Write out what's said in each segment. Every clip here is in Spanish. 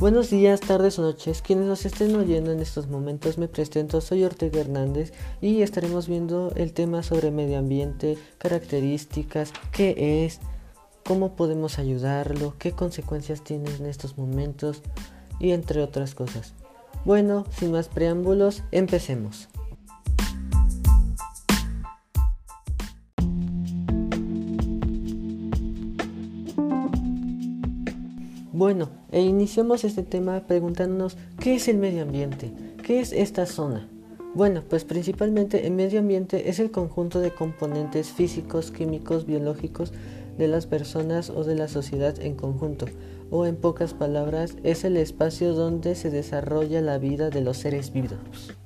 Buenos días, tardes o noches. Quienes nos estén oyendo en estos momentos me presento, soy Ortega Hernández y estaremos viendo el tema sobre medio ambiente, características, qué es, cómo podemos ayudarlo, qué consecuencias tiene en estos momentos y entre otras cosas. Bueno, sin más preámbulos, empecemos. Bueno, e iniciamos este tema preguntándonos qué es el medio ambiente, qué es esta zona. Bueno, pues principalmente el medio ambiente es el conjunto de componentes físicos, químicos, biológicos de las personas o de la sociedad en conjunto, o en pocas palabras, es el espacio donde se desarrolla la vida de los seres vivos.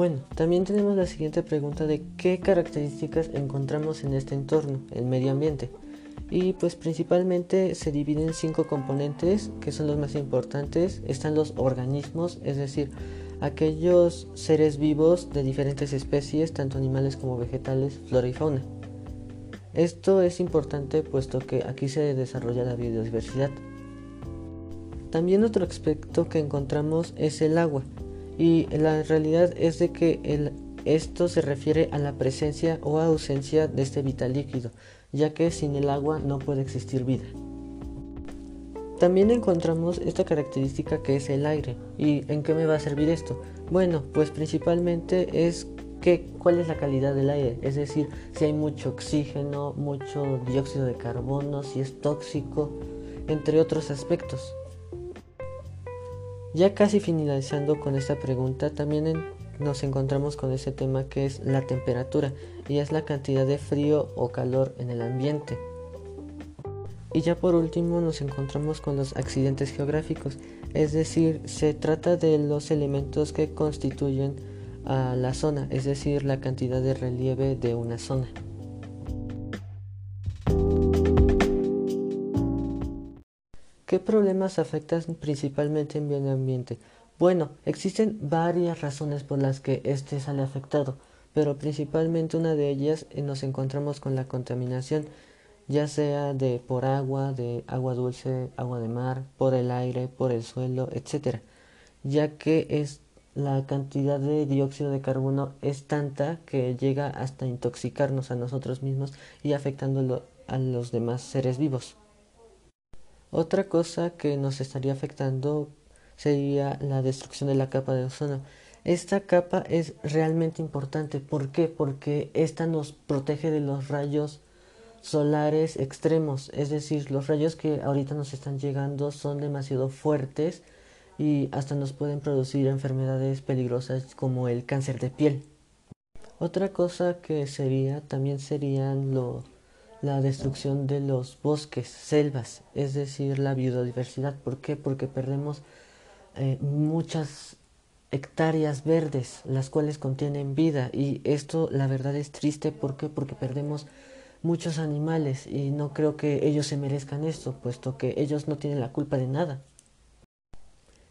Bueno, también tenemos la siguiente pregunta de qué características encontramos en este entorno, el medio ambiente. Y pues principalmente se dividen en cinco componentes que son los más importantes. Están los organismos, es decir, aquellos seres vivos de diferentes especies, tanto animales como vegetales, flora y fauna. Esto es importante puesto que aquí se desarrolla la biodiversidad. También otro aspecto que encontramos es el agua, y la realidad es de que esto se refiere a la presencia o ausencia de este vital líquido, ya que sin el agua no puede existir vida. También encontramos esta característica que es el aire. ¿Y en qué me va a servir esto? Bueno, pues principalmente es que, cuál es la calidad del aire, es decir, si hay mucho oxígeno, mucho dióxido de carbono, si es tóxico, entre otros aspectos. Ya casi finalizando con esta pregunta, también nos encontramos con ese tema que es la temperatura y es la cantidad de frío o calor en el ambiente. Y ya por último nos encontramos con los accidentes geográficos, es decir, se trata de los elementos que constituyen a la zona, es decir, la cantidad de relieve de una zona. ¿Qué problemas afectan principalmente en medio ambiente? Bueno, existen varias razones por las que este sale afectado, pero principalmente una de ellas eh, nos encontramos con la contaminación, ya sea de por agua, de agua dulce, agua de mar, por el aire, por el suelo, etc. Ya que es la cantidad de dióxido de carbono es tanta que llega hasta intoxicarnos a nosotros mismos y afectando a los demás seres vivos. Otra cosa que nos estaría afectando sería la destrucción de la capa de ozono. Esta capa es realmente importante. ¿Por qué? Porque esta nos protege de los rayos solares extremos. Es decir, los rayos que ahorita nos están llegando son demasiado fuertes y hasta nos pueden producir enfermedades peligrosas como el cáncer de piel. Otra cosa que sería también serían los la destrucción de los bosques, selvas, es decir, la biodiversidad. ¿Por qué? Porque perdemos eh, muchas hectáreas verdes, las cuales contienen vida. Y esto, la verdad, es triste. ¿Por qué? Porque perdemos muchos animales y no creo que ellos se merezcan esto, puesto que ellos no tienen la culpa de nada.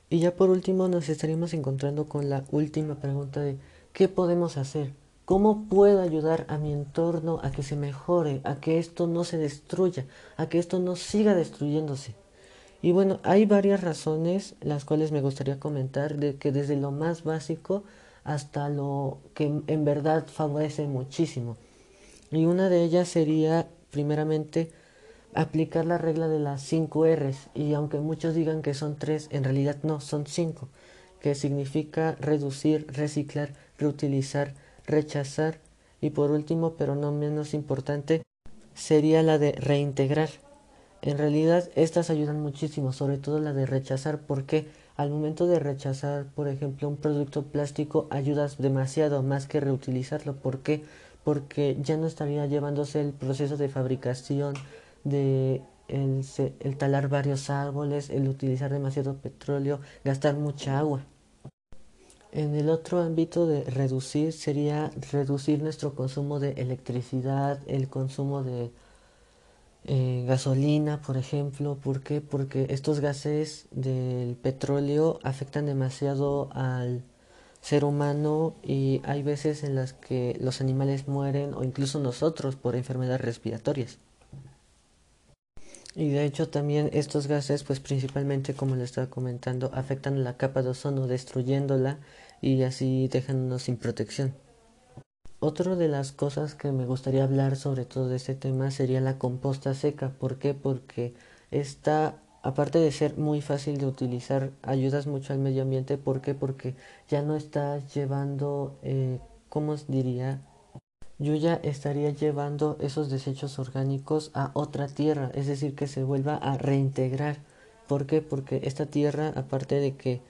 Y ya por último nos estaríamos encontrando con la última pregunta de ¿qué podemos hacer? ¿Cómo puedo ayudar a mi entorno a que se mejore, a que esto no se destruya, a que esto no siga destruyéndose? Y bueno, hay varias razones las cuales me gustaría comentar, de que desde lo más básico hasta lo que en verdad favorece muchísimo. Y una de ellas sería, primeramente, aplicar la regla de las 5 R's. Y aunque muchos digan que son 3, en realidad no, son 5, que significa reducir, reciclar, reutilizar, rechazar y por último, pero no menos importante, sería la de reintegrar. En realidad estas ayudan muchísimo, sobre todo la de rechazar, porque al momento de rechazar, por ejemplo, un producto plástico ayudas demasiado más que reutilizarlo. ¿Por qué? Porque ya no estaría llevándose el proceso de fabricación, de el, el talar varios árboles, el utilizar demasiado petróleo, gastar mucha agua. En el otro ámbito de reducir sería reducir nuestro consumo de electricidad, el consumo de eh, gasolina, por ejemplo. ¿Por qué? Porque estos gases del petróleo afectan demasiado al ser humano y hay veces en las que los animales mueren o incluso nosotros por enfermedades respiratorias. Y de hecho también estos gases, pues principalmente como le estaba comentando, afectan la capa de ozono destruyéndola y así dejándonos sin protección. Otra de las cosas que me gustaría hablar sobre todo este tema sería la composta seca. ¿Por qué? Porque esta, aparte de ser muy fácil de utilizar, ayudas mucho al medio ambiente. ¿Por qué? Porque ya no estás llevando, eh, ¿cómo diría? Yo ya estaría llevando esos desechos orgánicos a otra tierra, es decir, que se vuelva a reintegrar. ¿Por qué? Porque esta tierra, aparte de que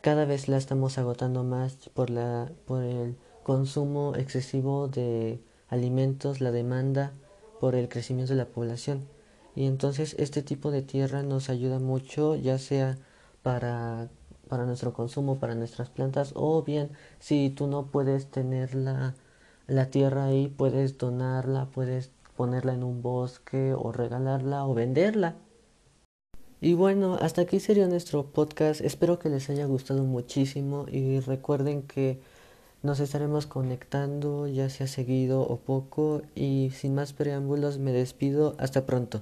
cada vez la estamos agotando más por la por el consumo excesivo de alimentos, la demanda por el crecimiento de la población. Y entonces este tipo de tierra nos ayuda mucho, ya sea para, para nuestro consumo, para nuestras plantas, o bien si tú no puedes tener la, la tierra ahí, puedes donarla, puedes ponerla en un bosque o regalarla o venderla. Y bueno, hasta aquí sería nuestro podcast. Espero que les haya gustado muchísimo y recuerden que nos estaremos conectando ya sea seguido o poco y sin más preámbulos me despido. Hasta pronto.